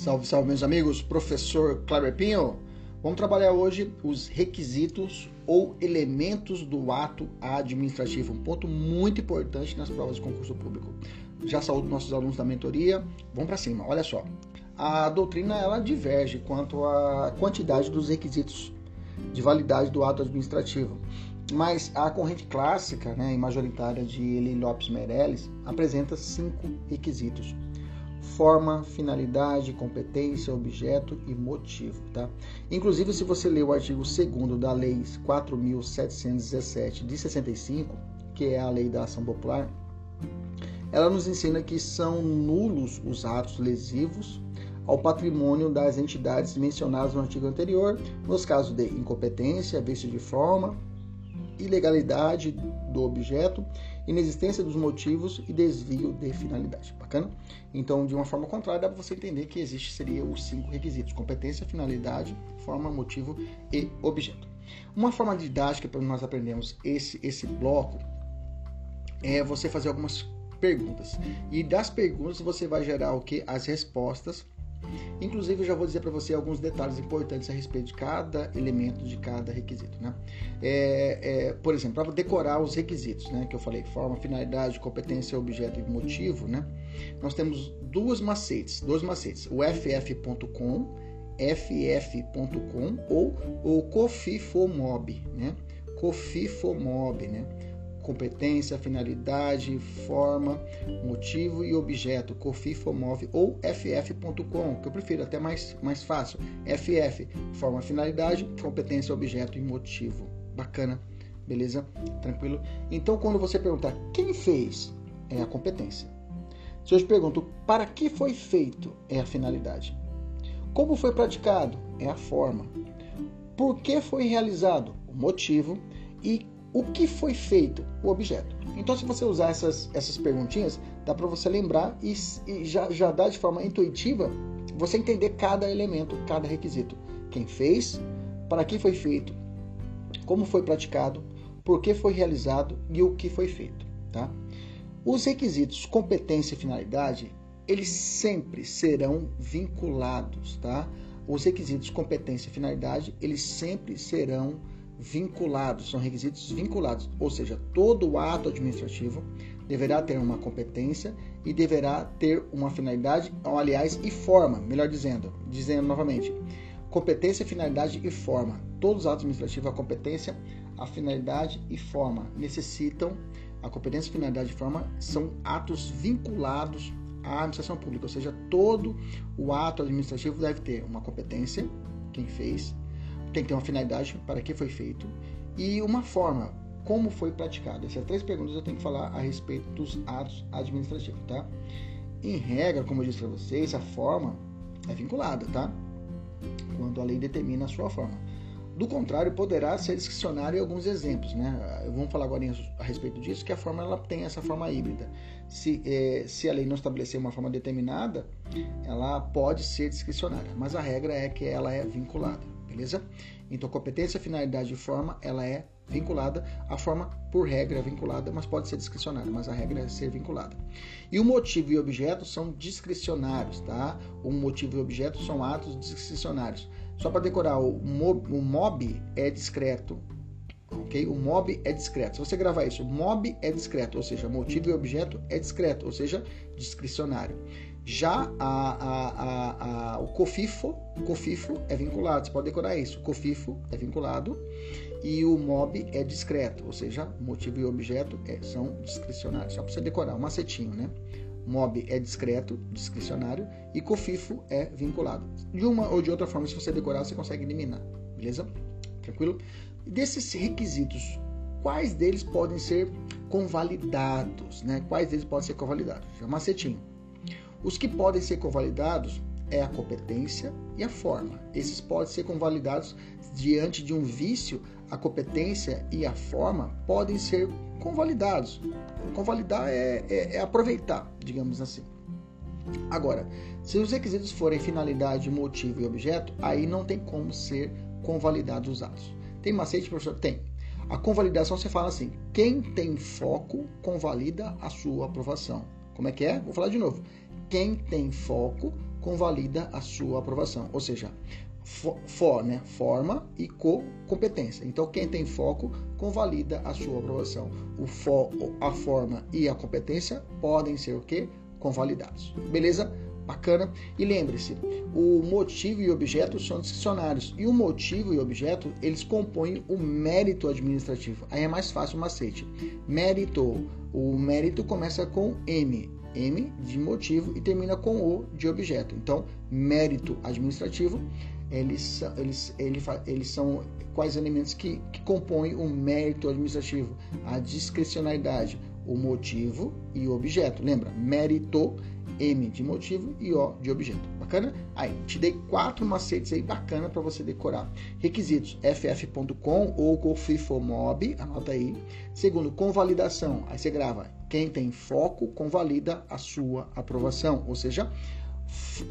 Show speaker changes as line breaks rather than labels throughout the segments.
Salve, salve, meus amigos. Professor Kleber Pinho. Vamos trabalhar hoje os requisitos ou elementos do ato administrativo. Um ponto muito importante nas provas de concurso público. Já saúdo nossos alunos da mentoria. Vamos para cima. Olha só. A doutrina ela diverge quanto à quantidade dos requisitos de validade do ato administrativo. Mas a corrente clássica né, e majoritária de Eli Lopes Meirelles apresenta cinco requisitos forma, finalidade, competência, objeto e motivo, tá? Inclusive, se você ler o artigo 2 da Lei 4.717 de 65, que é a lei da ação popular, ela nos ensina que são nulos os atos lesivos ao patrimônio das entidades mencionadas no artigo anterior, nos casos de incompetência, vício de forma, ilegalidade do objeto, inexistência dos motivos e desvio de finalidade. Bacana? Então, de uma forma contrária, dá para você entender que existe seria os cinco requisitos: competência, finalidade, forma, motivo e objeto. Uma forma didática para nós aprendermos esse esse bloco é você fazer algumas perguntas. E das perguntas você vai gerar o que? As respostas Inclusive, eu já vou dizer para você alguns detalhes importantes a respeito de cada elemento, de cada requisito. Né? É, é, por exemplo, para decorar os requisitos, né, que eu falei, forma, finalidade, competência, objeto e motivo, né, nós temos duas macetes, dois macetes, o ff.com, ff.com ou o cofifomob, né, cofifomob, né, competência, finalidade, forma, motivo e objeto, COFIFOMOV ou ff.com, que eu prefiro, até mais, mais fácil. FF, forma, finalidade, competência, objeto e motivo. Bacana, beleza? Tranquilo? Então, quando você perguntar quem fez, é a competência. Se eu te pergunto para que foi feito, é a finalidade. Como foi praticado, é a forma. Por que foi realizado, o motivo. E o que foi feito? O objeto. Então, se você usar essas, essas perguntinhas, dá para você lembrar e, e, já, já dá de forma intuitiva você entender cada elemento, cada requisito. Quem fez, para que foi feito, como foi praticado, por que foi realizado e o que foi feito. Tá? Os requisitos competência e finalidade, eles sempre serão vinculados. Tá? Os requisitos competência e finalidade, eles sempre serão vinculados são requisitos vinculados, ou seja, todo ato administrativo deverá ter uma competência e deverá ter uma finalidade, ou, aliás, e forma, melhor dizendo, dizendo novamente, competência, finalidade e forma. Todos os atos administrativos, a competência, a finalidade e forma necessitam, a competência, finalidade e forma são atos vinculados à administração pública, ou seja, todo o ato administrativo deve ter uma competência, quem fez, tem que ter uma finalidade para que foi feito e uma forma, como foi praticado. Essas três perguntas eu tenho que falar a respeito dos atos administrativos, tá? Em regra, como eu disse para vocês, a forma é vinculada, tá? Quando a lei determina a sua forma. Do contrário, poderá ser discricionário em alguns exemplos, né? Vamos falar agora a respeito disso, que a forma ela tem essa forma híbrida. Se, é, se a lei não estabelecer uma forma determinada, ela pode ser discricionária, mas a regra é que ela é vinculada beleza? Então, competência, finalidade e forma, ela é vinculada. A forma, por regra, é vinculada, mas pode ser discricionária, mas a regra é ser vinculada. E o motivo e objeto são discricionários, tá? O motivo e objeto são atos discricionários. Só para decorar, o mob, o mob é discreto, ok? O mob é discreto. Se você gravar isso, mob é discreto, ou seja, motivo e objeto é discreto, ou seja, discricionário. Já a, a, a, o COFIFO, COFIFO é vinculado, você pode decorar isso. COFIFO é vinculado e o MOB é discreto, ou seja, motivo e objeto é, são discricionários. Só para você decorar, um macetinho, né? MOB é discreto, discricionário, e COFIFO é vinculado. De uma ou de outra forma, se você decorar, você consegue eliminar, beleza? Tranquilo? Desses requisitos, quais deles podem ser convalidados, né? Quais deles podem ser convalidados? É um macetinho. Os que podem ser convalidados é a competência e a forma. Esses podem ser convalidados diante de um vício, a competência e a forma podem ser convalidados. Convalidar é, é, é aproveitar, digamos assim. Agora, se os requisitos forem finalidade, motivo e objeto, aí não tem como ser convalidados os atos. Tem macete, professor? Tem. A convalidação você fala assim: quem tem foco convalida a sua aprovação. Como é que é? Vou falar de novo. Quem tem foco convalida a sua aprovação. Ou seja, for, né? Forma e co competência. Então, quem tem foco convalida a sua aprovação. O for, a forma e a competência podem ser o quê? Convalidados. Beleza? Bacana? E lembre-se, o motivo e objeto são discricionários. E o motivo e objeto, eles compõem o mérito administrativo. Aí é mais fácil o macete. Mérito. O mérito começa com M. M de motivo e termina com O de objeto. Então, mérito administrativo, eles, eles, eles, eles são quais elementos que, que compõem o mérito administrativo? A discricionalidade, o motivo e o objeto. Lembra? Mérito, M de motivo e O de objeto. Bacana? Aí, te dei quatro macetes aí bacana para você decorar. Requisitos: ff.com ou cofifomob, anota aí. Segundo, convalidação. Aí você grava quem tem foco convalida a sua aprovação, ou seja,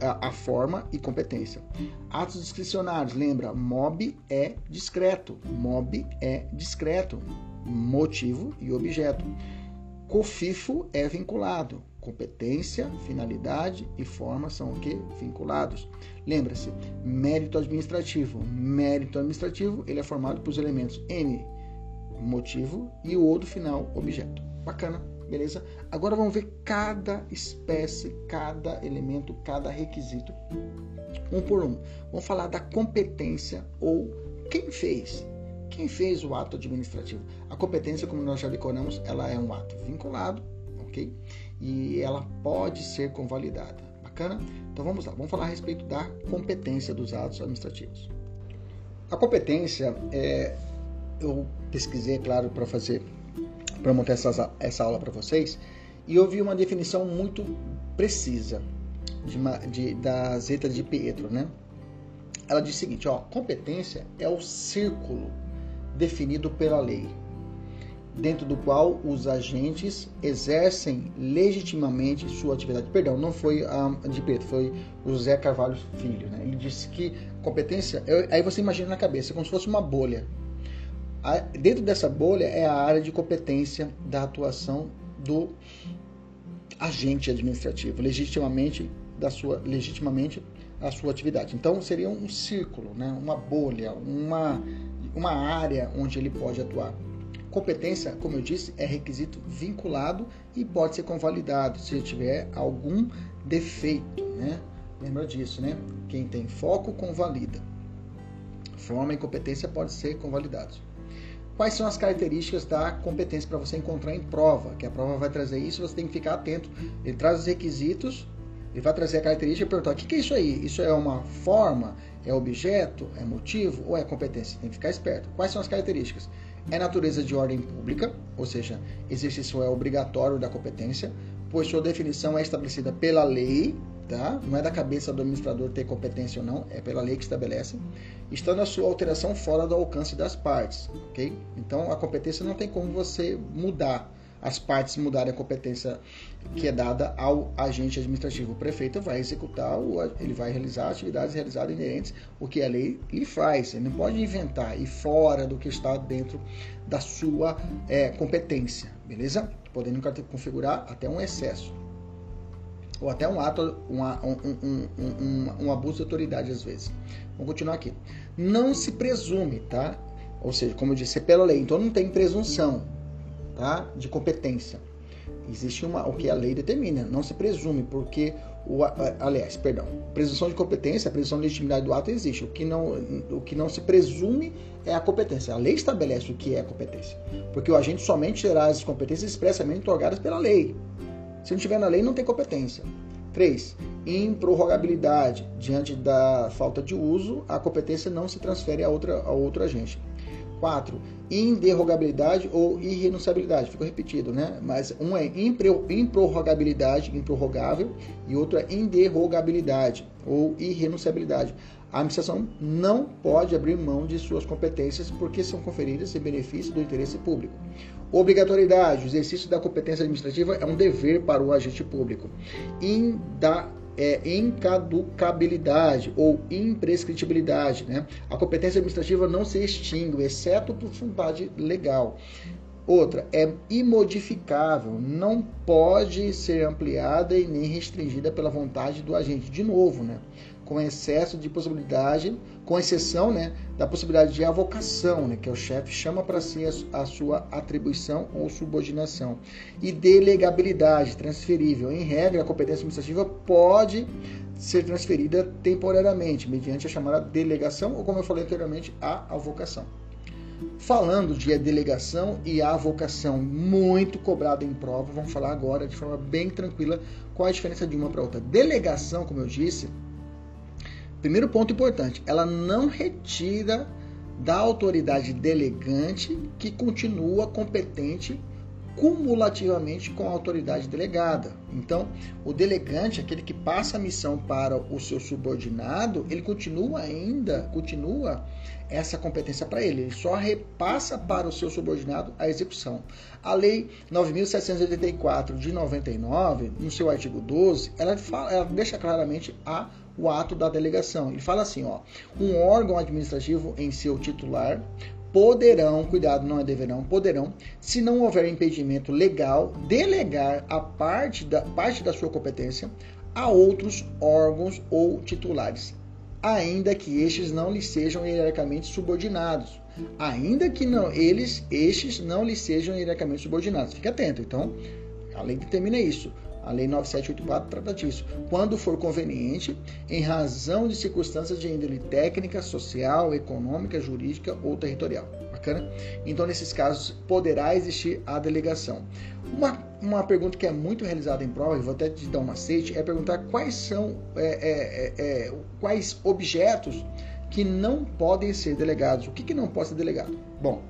a, forma e competência. Atos discricionários, lembra, mob é discreto, mob é discreto, motivo e objeto. Cofifo é vinculado, competência, finalidade e forma são o que? Vinculados. Lembra-se, mérito administrativo. Mérito administrativo, ele é formado pelos elementos N, motivo, e o outro final, objeto. Bacana? Beleza? Agora vamos ver cada espécie, cada elemento, cada requisito, um por um. Vamos falar da competência ou quem fez. Quem fez o ato administrativo? A competência, como nós já decoramos, ela é um ato vinculado, ok? E ela pode ser convalidada. Bacana? Então vamos lá, vamos falar a respeito da competência dos atos administrativos. A competência, é, eu pesquisei, é claro, para fazer para montar essa, essa aula para vocês e eu vi uma definição muito precisa de, de, da Zeta de Pietro, né? Ela diz o seguinte, ó, competência é o círculo definido pela lei, dentro do qual os agentes exercem legitimamente sua atividade. Perdão, não foi a de Pietro, foi o José Carvalho Filho, né? Ele disse que competência, aí você imagina na cabeça, como se fosse uma bolha dentro dessa bolha é a área de competência da atuação do agente administrativo, legitimamente da sua legitimamente a sua atividade. Então seria um círculo, né? uma bolha, uma, uma área onde ele pode atuar. Competência, como eu disse, é requisito vinculado e pode ser convalidado se tiver algum defeito, né? Lembra disso, né? Quem tem foco convalida. Forma e competência pode ser convalidados. Quais são as características da competência para você encontrar em prova? Que a prova vai trazer isso, você tem que ficar atento. Ele traz os requisitos, ele vai trazer a característica e perguntar: o que é isso aí? Isso é uma forma? É objeto? É motivo? Ou é competência? Tem que ficar esperto. Quais são as características? É natureza de ordem pública, ou seja, exercício é obrigatório da competência, pois sua definição é estabelecida pela lei, tá? Não é da cabeça do administrador ter competência ou não, é pela lei que estabelece, estando a sua alteração fora do alcance das partes, ok? Então a competência não tem como você mudar as partes mudarem a competência que é dada ao agente administrativo. O prefeito vai executar, ele vai realizar atividades realizadas inerentes o que a lei lhe faz. Ele não pode inventar e fora do que está dentro da sua é, competência, beleza? Podendo configurar até um excesso ou até um ato, uma, um, um, um, abuso de autoridade às vezes. Vamos continuar aqui. Não se presume, tá? Ou seja, como eu disse, é pela lei, então não tem presunção, tá? De competência. Existe uma, o que a lei determina, não se presume, porque o, aliás, perdão, presunção de competência, presunção de legitimidade do ato existe. O que não, o que não se presume é a competência. A lei estabelece o que é a competência, porque o agente somente terá as competências expressamente otorgadas pela lei. Se não tiver na lei, não tem competência. 3. Improrrogabilidade. Diante da falta de uso, a competência não se transfere a, outra, a outro agente. 4. Inderrogabilidade ou irrenunciabilidade. Ficou repetido, né? Mas um é improrrogabilidade, improrrogável, e outro é inderrogabilidade ou irrenunciabilidade. A administração não pode abrir mão de suas competências porque são conferidas em benefício do interesse público. Obrigatoriedade: o exercício da competência administrativa é um dever para o agente público. Inda, é, incaducabilidade ou imprescritibilidade. Né? A competência administrativa não se extingue, exceto por vontade legal. Outra, é imodificável, não pode ser ampliada e nem restringida pela vontade do agente. De novo, né? Com excesso de possibilidade, com exceção né, da possibilidade de avocação, né, que é o chefe chama para si a, a, sua atribuição ou subordinação. E delegabilidade, transferível. Em regra, a competência administrativa pode ser transferida temporariamente, mediante a chamada delegação, ou como eu falei anteriormente, a avocação. Falando de delegação e avocação muito cobrada em prova, vamos falar agora de forma bem tranquila qual a diferença de uma para outra. Delegação, como eu disse, Primeiro ponto importante, ela não retira da autoridade delegante que continua competente cumulativamente com a autoridade delegada. Então, o delegante, aquele que passa a missão para o seu subordinado, ele continua ainda, continua essa competência para ele, ele só repassa para o seu subordinado a execução. A lei 9784 de 99, no seu artigo 12, ela, fala, ela deixa claramente a o ato da delegação. Ele fala assim, ó, um órgão administrativo em seu titular poderão, cuidado, não é deverão, poderão, se não houver impedimento legal, delegar a parte da, parte da sua competência a outros órgãos ou titulares, ainda que estes não lhes sejam hierarquicamente subordinados. Ainda que não eles, estes não lhes sejam hierarquicamente subordinados. Fique atento, então, a lei determina isso. A Lei 9784 trata disso. Quando for conveniente, em razão de circunstâncias de índole técnica, social, econômica, jurídica ou territorial. Bacana? Então, nesses casos, poderá existir a delegação. Uma, uma pergunta que é muito realizada em prova, e vou até te dar um macete, é perguntar quais são é, é, é, é, quais objetos que não podem ser delegados. O que, que não pode ser delegado? Bom,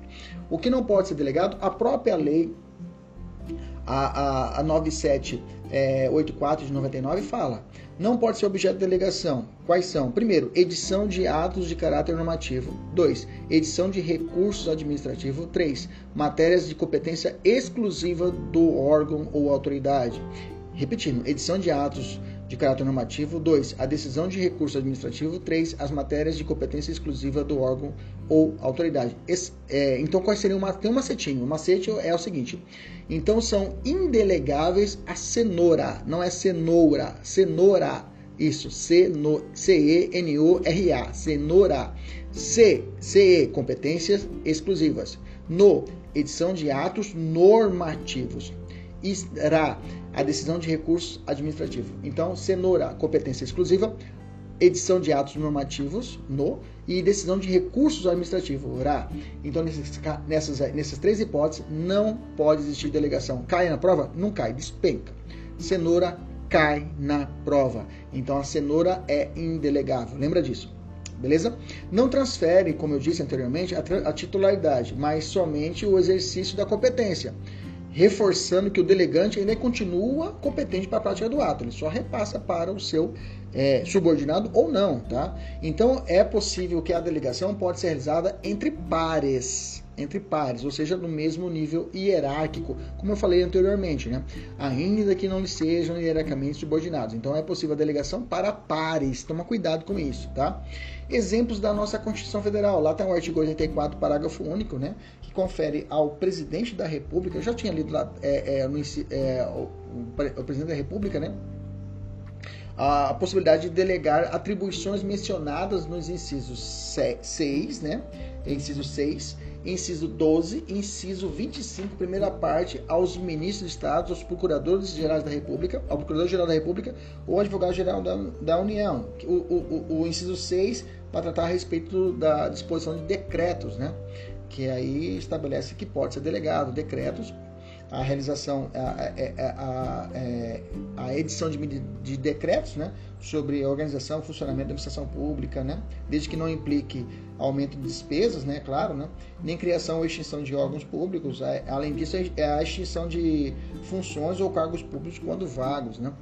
o que não pode ser delegado, a própria lei a, a, a 9784 é, de 99 fala: não pode ser objeto de delegação. Quais são? Primeiro, edição de atos de caráter normativo. 2. Edição de recursos administrativos. 3. Matérias de competência exclusiva do órgão ou autoridade. Repetindo, edição de atos de caráter normativo. 2. A decisão de recurso administrativo. 3. As matérias de competência exclusiva do órgão ou autoridade. Esse, é, então, quais seriam uma, tem um macetinho. O macete é o seguinte. Então, são indelegáveis a cenoura. Não é cenoura. Cenoura. Isso. C-E-N-O-R-A. Cenoura. C. C-E. Competências exclusivas. No. Edição de atos normativos. Ra a decisão de recursos administrativo. Então, cenoura, competência exclusiva, edição de atos normativos, no, e decisão de recursos administrativos, RA. Então, nessas, nessas três hipóteses, não pode existir delegação. Cai na prova? Não cai, despenca. Cenoura cai na prova. Então, a cenoura é indelegável. Lembra disso? Beleza? Não transfere, como eu disse anteriormente, a, a titularidade, mas somente o exercício da competência reforçando que o delegante ainda continua competente para a prática do ato, ele só repassa para o seu é, subordinado ou não, tá? Então é possível que a delegação pode ser realizada entre pares, entre pares, ou seja, no mesmo nível hierárquico, como eu falei anteriormente, né? Ainda que não sejam hierarquicamente subordinados. Então é possível a delegação para pares. Toma cuidado com isso, tá? Exemplos da nossa Constituição Federal. Lá tem o artigo 84, parágrafo único, né? Que confere ao presidente da República, eu já tinha lido lá é, é, no, é, o, o, presidente da República, né? A possibilidade de delegar atribuições mencionadas nos incisos 6, né? Inciso 6, inciso 12, inciso 25, primeira parte, aos ministros de Estado, aos procuradores gerais da República, ao procurador-geral da República ou advogado-geral da, da União. O, o, o, o inciso 6 para tratar a respeito da disposição de decretos, né? que aí estabelece que pode ser delegado decretos a realização, a, a, a, é, a edição de, de, decretos né, sobre organização e funcionamento da administração pública, né, desde que não implique aumento de despesas, né, claro, né, nem criação ou extinção de órgãos públicos. Além disso, é a extinção de funções ou cargos públicos quando vagos. Né.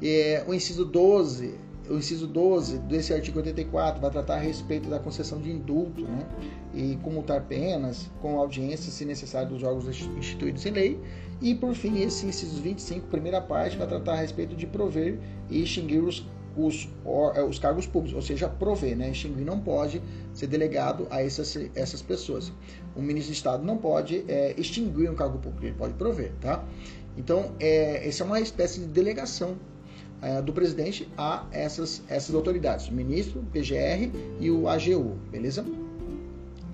E, o inciso 12 o inciso 12 desse artigo 84 vai tratar a respeito da concessão de indulto né, e comutar penas com audiência, se necessário, dos órgãos instituídos em lei. E, por fim, esse inciso 25, primeira parte, vai tratar a respeito de prover e extinguir os os, or, os cargos públicos, ou seja, prover, né? Extinguir não pode ser delegado a essas, essas pessoas. O ministro de Estado não pode é, extinguir um cargo público, ele pode prover, tá? Então, é, essa é uma espécie de delegação é, do presidente a essas, essas autoridades, o ministro, o PGR e o AGU, beleza?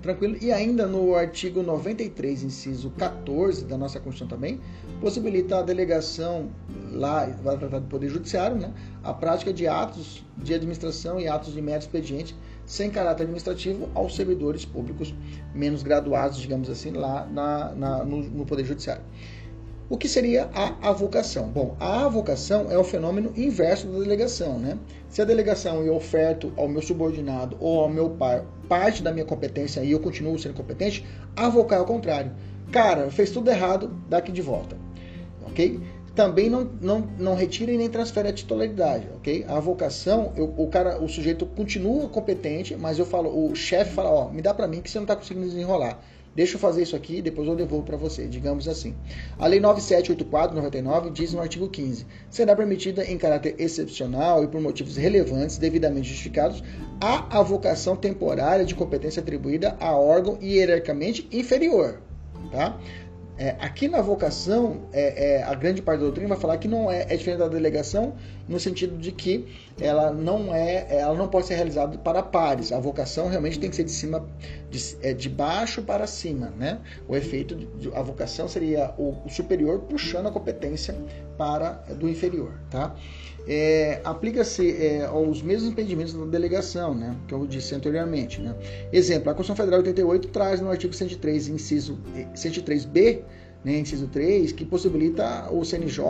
Tranquilo? E ainda no artigo 93, inciso 14 da nossa Constituição também, possibilita a delegação, lá, vai tratar do Poder Judiciário, né, a prática de atos de administração e atos de mero expediente sem caráter administrativo aos servidores públicos menos graduados, digamos assim, lá na, na no, no Poder Judiciário. O que seria a avocação? Bom, a avocação é o fenômeno inverso da delegação, né? Se a delegação eu oferto ao meu subordinado ou ao meu pai parte da minha competência e eu continuo sendo competente, avocar é o contrário. Cara, fez tudo errado, dá aqui de volta. Ok? Também não, não, não retira e nem transfere a titularidade, ok? A avocação, eu, o cara, o sujeito continua competente, mas eu falo, o chefe fala, ó, me dá para mim que você não está conseguindo desenrolar. Deixa eu fazer isso aqui, depois eu devolvo para você, digamos assim. A Lei 9784/99 diz no artigo 15: será permitida em caráter excepcional e por motivos relevantes, devidamente justificados, a avocação temporária de competência atribuída a órgão hierarquicamente inferior, tá? É, aqui na vocação, é, é, a grande parte da doutrina vai falar que não é, é diferente da delegação no sentido de que ela não é, ela não pode ser realizada para pares. A vocação realmente tem que ser de cima, de, é, de baixo para cima, né? O efeito de, a vocação seria o, o superior puxando a competência para do inferior, tá? É, aplica-se é, aos mesmos impedimentos da delegação, né, que eu disse anteriormente. Né. Exemplo, a Constituição Federal 88 traz no artigo 103, inciso 103b, né, inciso 3, que possibilita o CNJ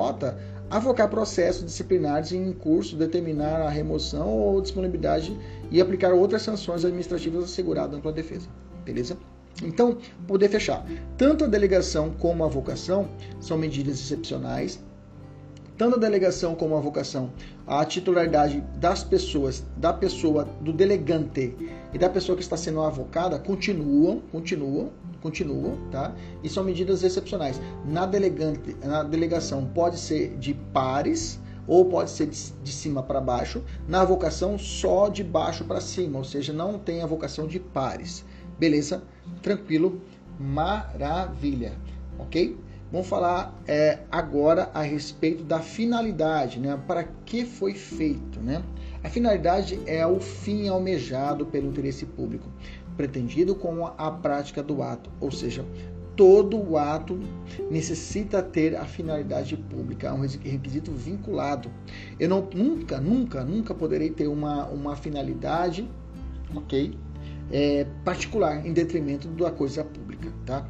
avocar processos disciplinares em curso, determinar a remoção ou disponibilidade e aplicar outras sanções administrativas asseguradas ampla defesa. Beleza? Então, poder fechar. Tanto a delegação como a avocação são medidas excepcionais tanto a delegação como a vocação, a titularidade das pessoas, da pessoa, do delegante e da pessoa que está sendo avocada continuam, continuam, continuam, tá? E são medidas excepcionais. Na delegante, na delegação pode ser de pares ou pode ser de, de cima para baixo. Na vocação só de baixo para cima, ou seja, não tem a vocação de pares. Beleza? Tranquilo? Maravilha. OK? Vamos falar é, agora a respeito da finalidade, né? Para que foi feito, né? A finalidade é o fim almejado pelo interesse público, pretendido com a prática do ato, ou seja, todo o ato necessita ter a finalidade pública, é um requisito vinculado. Eu não, nunca, nunca, nunca poderei ter uma, uma finalidade, ok, é, particular em detrimento da coisa pública, tá?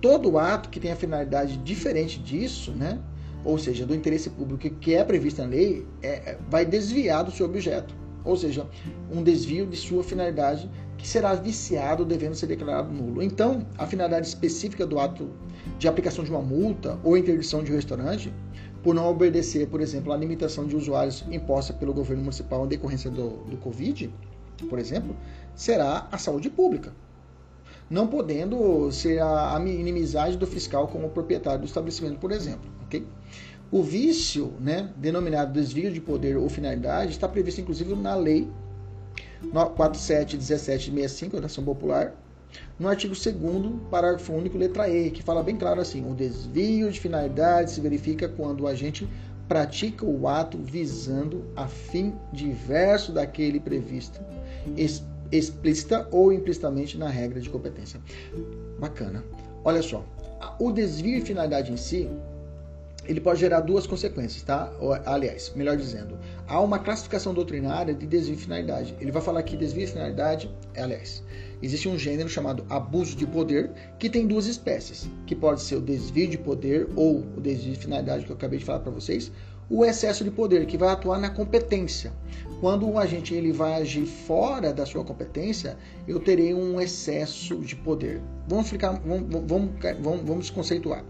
todo ato que tenha finalidade diferente disso, né, ou seja, do interesse público que é previsto na lei, é, é, vai desviar do seu objeto. Ou seja, um desvio de sua finalidade que será viciado devendo ser declarado nulo. Então, a finalidade específica do ato de aplicação de uma multa ou interdição de um restaurante, por não obedecer, por exemplo, à limitação de usuários imposta pelo governo municipal em decorrência do, do Covid, por exemplo, será a saúde pública não podendo ser a, inimizade do fiscal com o proprietário do estabelecimento, por exemplo. O vício, né, denominado desvio de poder ou finalidade, está previsto inclusive na Lei 471765 da Ação Popular, no artigo 2 parágrafo único, letra E, que fala bem claro assim: o desvio de finalidade se verifica quando o agente pratica o ato visando a fim diverso daquele previsto, explícita ou implicitamente na regra de competência. Bacana. Olha só, o desvio e finalidade em si, ele pode gerar duas consequências, tá? Aliás, melhor dizendo, há uma classificação doutrinária de desvio e finalidade. Ele vai falar que desvio e finalidade, aliás, existe um gênero chamado abuso de poder, que tem duas espécies, que pode ser o desvio de poder ou o desvio de finalidade que eu acabei de falar para vocês, o excesso de poder, que vai atuar na competência. Quando um agente ele vai agir fora da sua competência, eu terei um excesso de poder. Vamos ficar, vamos, vamos, vamos, vamos conceituar.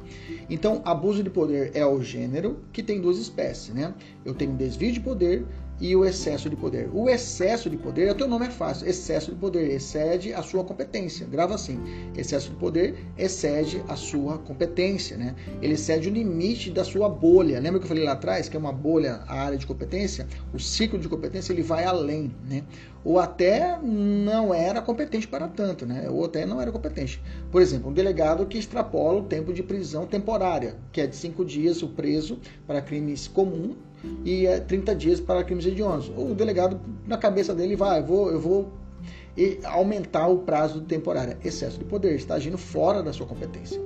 Então, abuso de poder é o gênero que tem duas espécies, né? Eu tenho desvio de poder e o excesso de poder. O excesso de poder, o teu nome é fácil, excesso de poder, excede a sua competência. Grava assim, excesso de poder excede a sua competência, né? Ele excede o limite da sua bolha. Lembra que eu falei lá atrás que é uma bolha a área de competência? O ciclo de competência ele vai além, né? Ou até não era competente para tanto, né? Ou até não era competente. Por exemplo, um delegado que extrapola o tempo de prisão temporária, que é de cinco dias o preso para crimes comuns e é 30 dias para crimes hediondos. O delegado, na cabeça dele, vai, eu vou, eu vou aumentar o prazo temporário. Excesso de poder, está agindo fora da sua competência.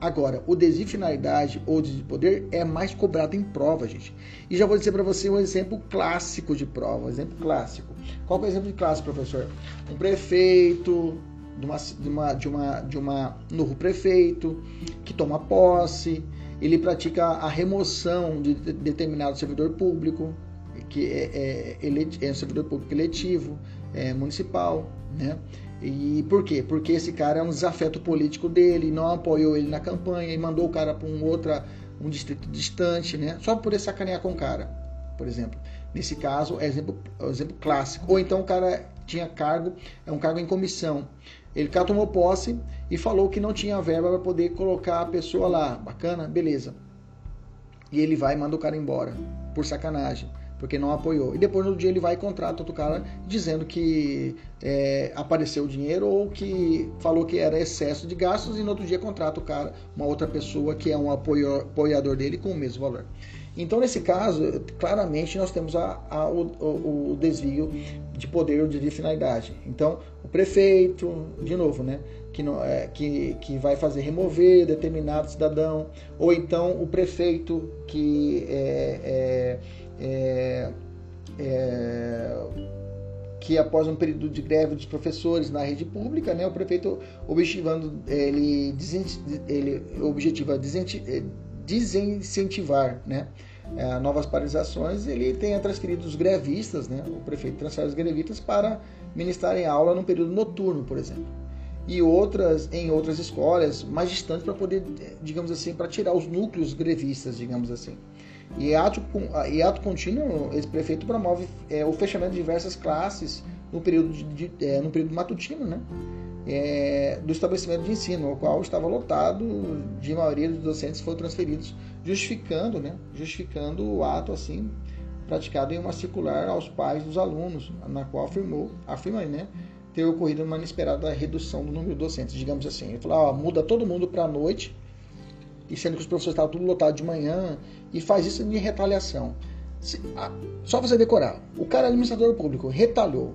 Agora, o desvio de finalidade ou desvio de poder é mais cobrado em prova, gente. E já vou dizer para você um exemplo clássico de prova, um exemplo clássico. Qual é o exemplo de clássico, professor? Um prefeito de uma, de uma, de uma, de uma novo prefeito que toma posse, ele pratica a remoção de determinado servidor público, que é, é, é um servidor público eletivo, é, municipal, né? E por quê? Porque esse cara é um desafeto político dele, não apoiou ele na campanha e mandou o cara para um outra um distrito distante, né? Só por poder sacanear com o cara, por exemplo. Nesse caso, é exemplo, é exemplo clássico. Ou então o cara tinha cargo, é um cargo em comissão. Ele cá tomou posse e falou que não tinha verba para poder colocar a pessoa lá. Bacana? Beleza. E ele vai e manda o cara embora, por sacanagem, porque não apoiou. E depois no dia ele vai e contrata outro cara dizendo que é, apareceu o dinheiro ou que falou que era excesso de gastos e no outro dia contrata o cara, uma outra pessoa que é um apoiador dele com o mesmo valor. Então, nesse caso, claramente nós temos a, a, o, o, desvio de poder ou de finalidade. Então, o prefeito, de novo, né, que, não, é, que, que vai fazer remover determinado cidadão, ou então o prefeito que é, é, é, é que após um período de greve dos professores na rede pública, né, o prefeito objetivando ele, ele objetiva desincentivar né, é, novas paralisações, ele tenha transferido os grevistas, né, o prefeito transfere os grevistas para ministrarem aula no período noturno, por exemplo. E outras em outras escolas mais distantes para poder, digamos assim, para tirar os núcleos grevistas, digamos assim. E ato, e ato contínuo, esse prefeito promove é, o fechamento de diversas classes no período, de, de, é, no período matutino, né? É, do estabelecimento de ensino, o qual estava lotado de maioria dos docentes foram transferidos, justificando, né, justificando o ato assim praticado em uma circular aos pais dos alunos, na qual afirmou, afirma, né, ter ocorrido uma inesperada redução do número de docentes, digamos assim. Ele falou, ó, muda todo mundo para a noite, e sendo que os professores estavam tudo lotados de manhã, e faz isso de retaliação. Se, ah, só você decorar. O cara é administrador público retalhou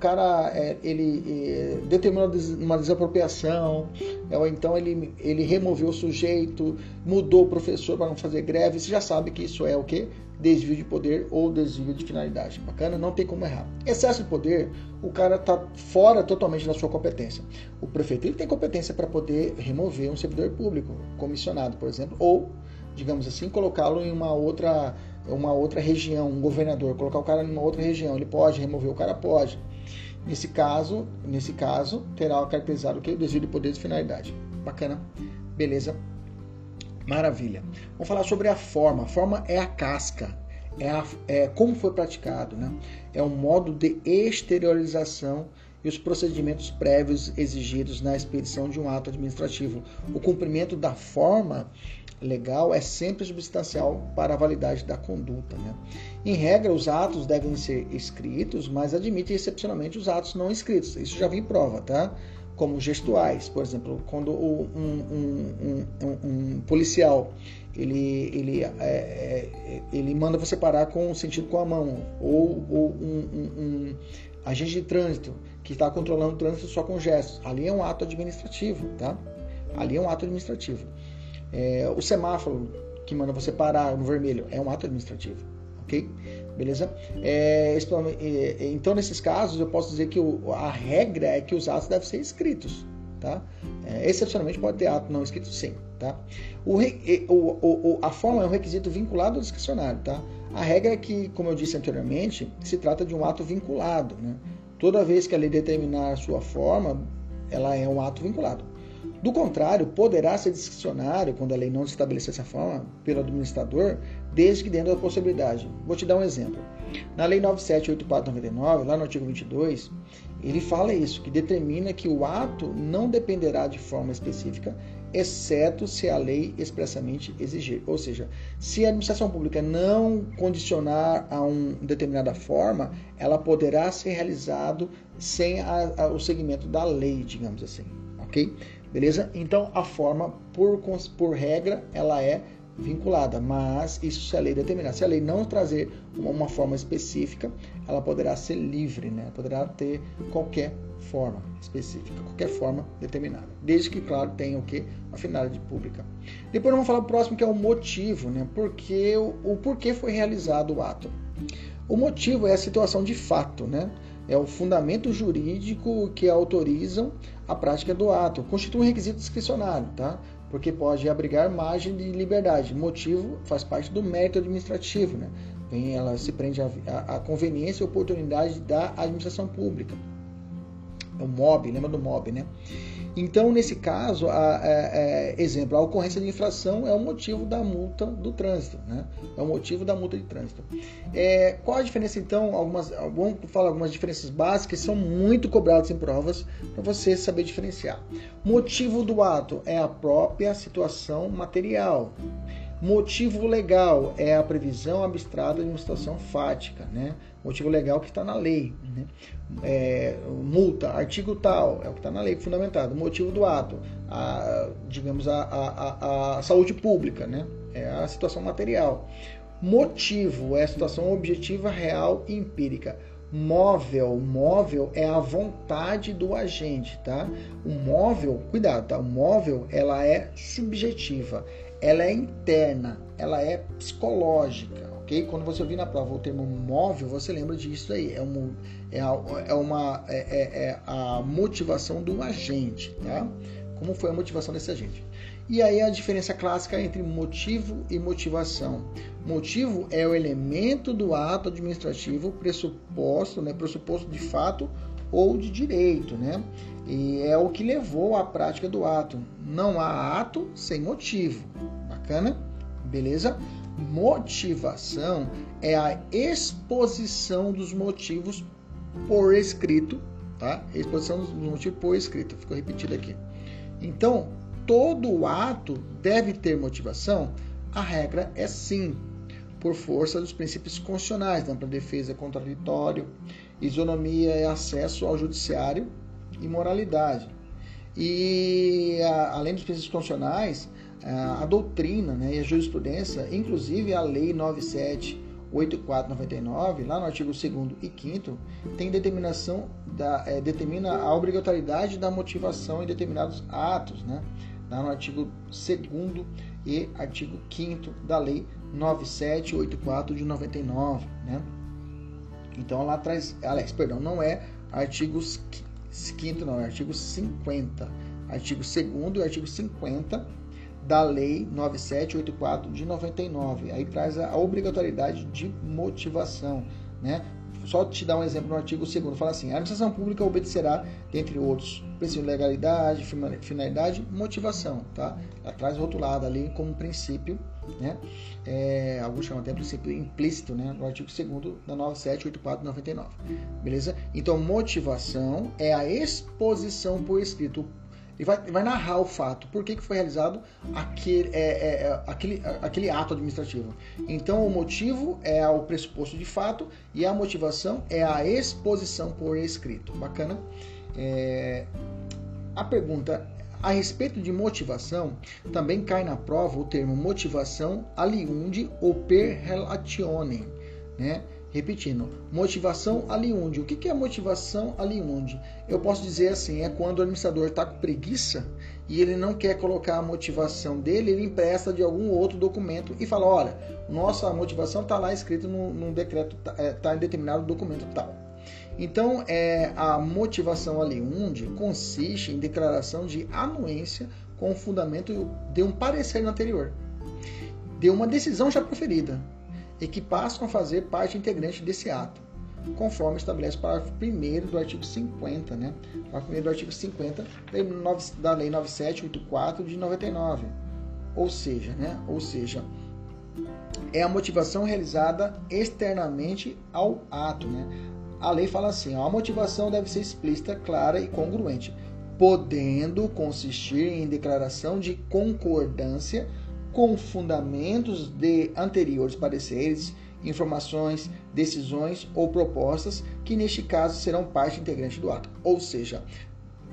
cara é, ele é, determinou uma desapropriação, é, ou então ele, ele removeu o sujeito, mudou o professor para não fazer greve, você já sabe que isso é o que? Desvio de poder ou desvio de finalidade. Bacana? Não tem como errar. Excesso de poder, o cara está fora totalmente da sua competência. O prefeito ele tem competência para poder remover um servidor público, comissionado, por exemplo, ou, digamos assim, colocá-lo em uma outra uma outra região, um governador, colocar o cara em uma outra região, ele pode remover o cara pode. Nesse caso, nesse caso, terá caracterizado o que? O desvio de poderes e finalidade. Bacana? Beleza? Maravilha. Vamos falar sobre a forma. A forma é a casca, é, a, é como foi praticado, né? É o modo de exteriorização e os procedimentos prévios exigidos na expedição de um ato administrativo. O cumprimento da forma legal é sempre substancial para a validade da conduta. Né? Em regra, os atos devem ser escritos, mas admite excepcionalmente os atos não escritos. Isso já vem em prova, tá? Como gestuais, por exemplo, quando um, um, um, um policial ele, ele, é, é, ele manda você parar com o sentido com a mão, ou, ou um, agente de trânsito que está controlando o trânsito só com gestos. Ali é um ato administrativo, tá? Ali é um ato administrativo. É, o semáforo que manda você parar no vermelho é um ato administrativo, ok? Beleza? É, é, então, nesses casos, eu posso dizer que o, a regra é que os atos devem ser escritos, tá? É, excepcionalmente pode ter ato não escrito, sim, tá? O, o, o, a forma é um requisito vinculado ao discricionário, tá? A regra é que, como eu disse anteriormente, se trata de um ato vinculado, né? Toda vez que a lei determinar sua forma, ela é um ato vinculado. Do contrário, poderá ser discricionário, quando a lei não estabelecer essa forma, pelo administrador, desde que dentro da possibilidade. Vou te dar um exemplo. Na Lei 978499, lá no artigo 22, ele fala isso, que determina que o ato não dependerá de forma específica, exceto se a lei expressamente exigir. Ou seja, se a administração pública não condicionar a uma determinada forma, ela poderá ser realizado sem a, a, o segmento da lei, digamos assim, ok? Beleza? Então a forma, por, por regra, ela é vinculada, mas isso se a lei determinar. Se a lei não trazer uma, forma específica, ela poderá ser livre, né? Poderá ter qualquer forma específica, qualquer forma determinada, desde que, claro, tenha o que? A finalidade pública. Depois vamos falar o próximo, que é o motivo, né? Porque, o, o porquê foi realizado o ato. O motivo é a situação de fato, né? É o fundamento jurídico que autorizam a prática do ato. Constitui um requisito discricionário, tá? Porque pode abrigar margem de liberdade. Motivo faz parte do mérito administrativo, né? Vem, ela se prende à conveniência e oportunidade da administração pública. O MOB, lembra do MOB, né? Então, nesse caso, a, a, a, exemplo, a ocorrência de infração é o motivo da multa do trânsito, né? É o motivo da multa de trânsito. É, qual a diferença, então? Algumas, vamos falar algumas diferenças básicas que são muito cobradas em provas para você saber diferenciar. Motivo do ato é a própria situação material. Motivo legal é a previsão abstrata de uma situação fática, né? Motivo legal que está na lei. Né? É, multa, artigo tal, é o que está na lei fundamentado. Motivo do ato, a, digamos, a, a, a, saúde pública, né? É a situação material. Motivo é a situação objetiva, real e empírica. Móvel, móvel é a vontade do agente, tá? O móvel, cuidado, tá? O móvel, ela é subjetiva ela é interna, ela é psicológica, ok? Quando você ouvir na prova o termo móvel, você lembra disso aí. É uma, é, a, é uma é, é, é a motivação do agente, tá? Como foi a motivação desse agente? E aí a diferença clássica entre motivo e motivação. Motivo é o elemento do ato administrativo pressuposto, né, pressuposto de fato ou de direito, né? E é o que levou à prática do ato. Não há ato sem motivo. Bacana? Beleza? Motivação é a exposição dos motivos por escrito, tá? Exposição dos motivos por escrito. Ficou repetido aqui. Então, todo ato deve ter motivação? A regra é sim, por força dos princípios constitucionais, ampla defesa contraditório, isonomia e acesso ao judiciário e moralidade. E a, além dos princípios constitucionais, a, a doutrina né, e a jurisprudência, inclusive a Lei 978499, lá no artigo 2 e 5 tem determinação da, é, determina a obrigatoriedade da motivação em determinados atos, né? Lá no artigo 2 e artigo 5 da Lei 9784 de 99, né? Então lá atrás, Alex, perdão, não é artigos 5 não, é artigo 50. Artigo 2 e artigo 50 da Lei 9784 de 99. Aí traz a obrigatoriedade de motivação, né? Só te dar um exemplo no artigo 2 fala assim: a administração pública obedecerá, dentre outros, princípio de legalidade, finalidade, motivação, tá? Ela traz rotulado ali como princípio, né? É, alguns chamam até princípio implícito, né? No artigo 2 da 978499. Beleza? Então, motivação é a exposição por escrito e vai, vai narrar o fato, por que, que foi realizado aquele, é, é, é aquele, aquele ato administrativo. Então, o motivo é o pressuposto de fato e a motivação é a exposição por escrito. Bacana? É, a pergunta a respeito de motivação, também cai na prova o termo motivação aliunde ou per relatione, né? Repetindo, motivação aliunde. O que é motivação aliunde? Eu posso dizer assim, é quando o administrador está com preguiça e ele não quer colocar a motivação dele, ele empresta de algum outro documento e fala, olha, nossa motivação está lá escrito num, num decreto, está é, tá em determinado documento tal. Então, é, a motivação aliunde consiste em declaração de anuência com o fundamento de um parecer anterior, de uma decisão já proferida, e que passam a fazer parte integrante desse ato. conforme estabelece o parágrafo 1 do artigo 50, né? Parágrafo 1 do artigo 50 da Lei 9784 de 99. Ou seja, né? Ou seja, é a motivação realizada externamente ao ato, né? A lei fala assim: ó, a motivação deve ser explícita, clara e congruente, podendo consistir em declaração de concordância com fundamentos de anteriores pareceres, informações, decisões ou propostas que neste caso serão parte integrante do ato. Ou seja,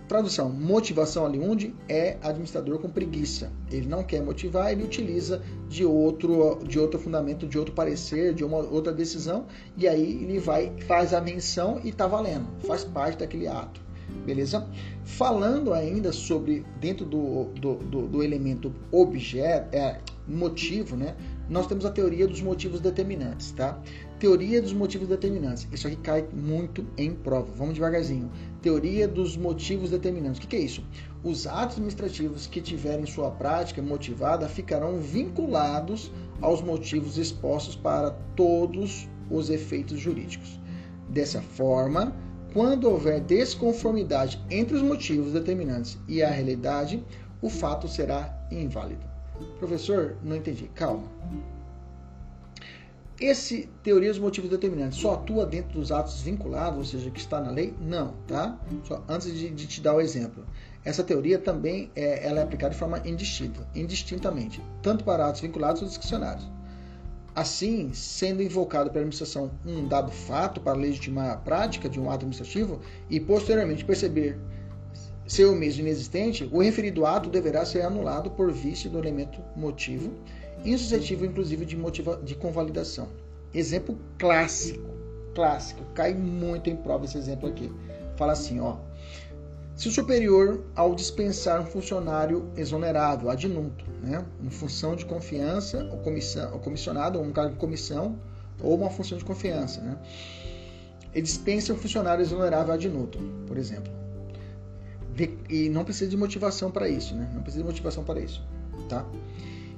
tradução, motivação ali onde é administrador com preguiça. Ele não quer motivar, ele utiliza de outro de outro fundamento, de outro parecer, de uma outra decisão e aí ele vai faz a menção e está valendo, faz parte daquele ato. Beleza? Falando ainda sobre dentro do, do, do, do elemento objeto, é, motivo, né? Nós temos a teoria dos motivos determinantes, tá? Teoria dos motivos determinantes. Isso aqui cai muito em prova. Vamos devagarzinho. Teoria dos motivos determinantes. O que, que é isso? Os atos administrativos que tiverem sua prática motivada ficarão vinculados aos motivos expostos para todos os efeitos jurídicos. Dessa forma, quando houver desconformidade entre os motivos determinantes e a realidade, o fato será inválido. Professor, não entendi. Calma. Esse teoria dos motivos determinantes só atua dentro dos atos vinculados, ou seja, que está na lei? Não, tá? Só antes de, de te dar o exemplo. Essa teoria também é, ela é aplicada de forma indistinta, indistintamente, tanto para atos vinculados ou discricionários. Assim, sendo invocado pela administração um dado fato para legitimar a prática de um ato administrativo e posteriormente perceber ser o mesmo inexistente, o referido ato deverá ser anulado por vício do elemento motivo, insuscetível inclusive de, motiva de convalidação. Exemplo clássico, clássico, cai muito em prova esse exemplo aqui. Fala assim, ó. Se o superior, ao dispensar um funcionário exonerável, adjunto, né, uma função de confiança, ou, comissão, ou comissionado, ou um cargo de comissão, ou uma função de confiança, né, ele dispensa um funcionário exonerável adjunto, por exemplo. E não precisa de motivação para isso, né? Não precisa de motivação para isso, tá?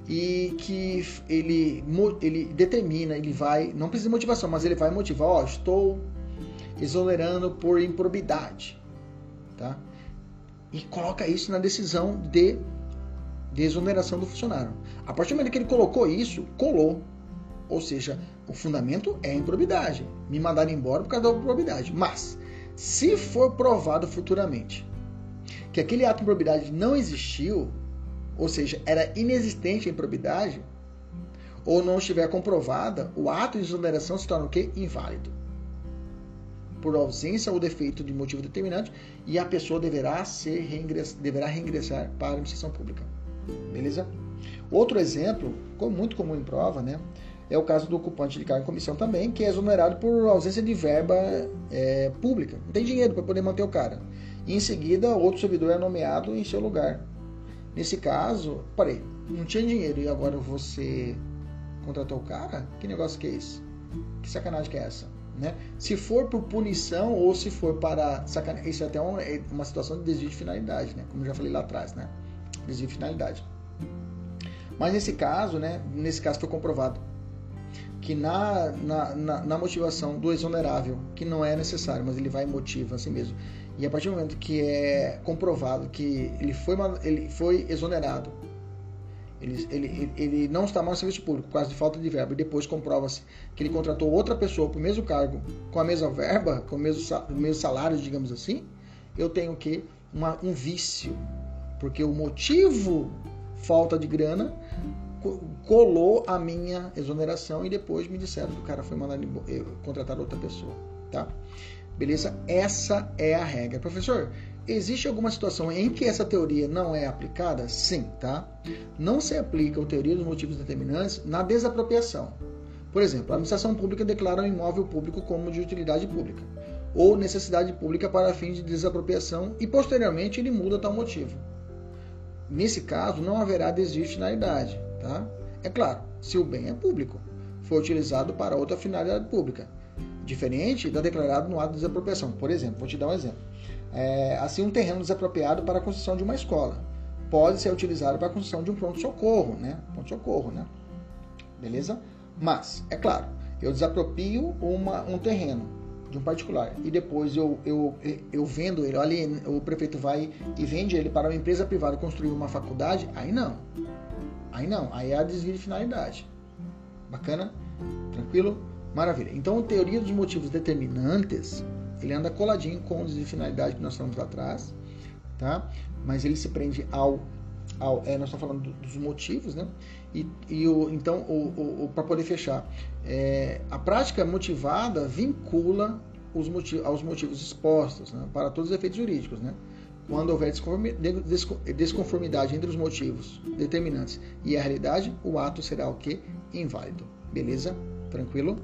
E que ele, ele determina, ele vai, não precisa de motivação, mas ele vai motivar, ó, estou exonerando por improbidade, tá? E coloca isso na decisão de, de exoneração do funcionário. A partir do momento que ele colocou isso, colou. Ou seja, o fundamento é a improbidade. Me mandaram embora por causa da improbidade. Mas, se for provado futuramente que aquele ato de improbidade não existiu, ou seja, era inexistente a improbidade, ou não estiver comprovada, o ato de exoneração se torna o quê? Inválido por ausência ou defeito de motivo determinante e a pessoa deverá, ser reingress, deverá reingressar para a administração pública. Beleza? Outro exemplo, muito comum em prova, né, é o caso do ocupante de cargo em comissão também, que é exonerado por ausência de verba é, pública. Não tem dinheiro para poder manter o cara. E em seguida, outro servidor é nomeado em seu lugar. Nesse caso, parei, não tinha dinheiro e agora você contratou o cara? Que negócio que é esse? Que sacanagem que é essa? Né? Se for por punição ou se for para sacanagem, isso é até uma, é uma situação de desvio de finalidade, né? como eu já falei lá atrás, né? desvio de finalidade. Mas nesse caso, né, nesse caso foi comprovado que na, na, na, na, motivação do exonerável, que não é necessário, mas ele vai motiva assim mesmo. E a partir do momento que é comprovado que ele foi, ele foi exonerado ele, ele, ele não está mais no serviço público por causa de falta de verba e depois comprova-se que ele contratou outra pessoa para o mesmo cargo, com a mesma verba, com o mesmo, salário, digamos assim, eu tenho que uma, um vício. Porque o motivo falta de grana colou a minha exoneração e depois me disseram que o cara foi mandado contratar outra pessoa, tá? Beleza? Essa é a regra. Professor, Existe alguma situação em que essa teoria não é aplicada? Sim, tá? Não se aplica a teoria dos motivos determinantes na desapropriação. Por exemplo, a administração pública declara um imóvel público como de utilidade pública ou necessidade pública para fins de desapropriação e posteriormente ele muda tal motivo. Nesse caso, não haverá desvio de finalidade, tá? É claro, se o bem é público, foi utilizado para outra finalidade pública, diferente da declarada no ato de desapropriação. Por exemplo, vou te dar um exemplo. É, assim, um terreno desapropriado para a construção de uma escola pode ser utilizado para a construção de um pronto-socorro, né? Pronto-socorro, né? Beleza? Mas, é claro, eu desapropio uma, um terreno de um particular e depois eu, eu, eu vendo ele, olha, o prefeito vai e vende ele para uma empresa privada construir uma faculdade, aí não. Aí não, aí é a desvio de finalidade. Bacana? Tranquilo? Maravilha. Então, teoria dos motivos determinantes, ele anda coladinho com o de finalidade que nós falamos lá atrás, tá? Mas ele se prende ao, ao é, nós estamos falando dos motivos, né? E, e o, então, o, o para poder fechar, é, a prática motivada vincula os motivos, aos motivos expostos né, para todos os efeitos jurídicos. Né? Quando houver desconformidade entre os motivos determinantes e a realidade, o ato será o que? Inválido. Beleza? Tranquilo?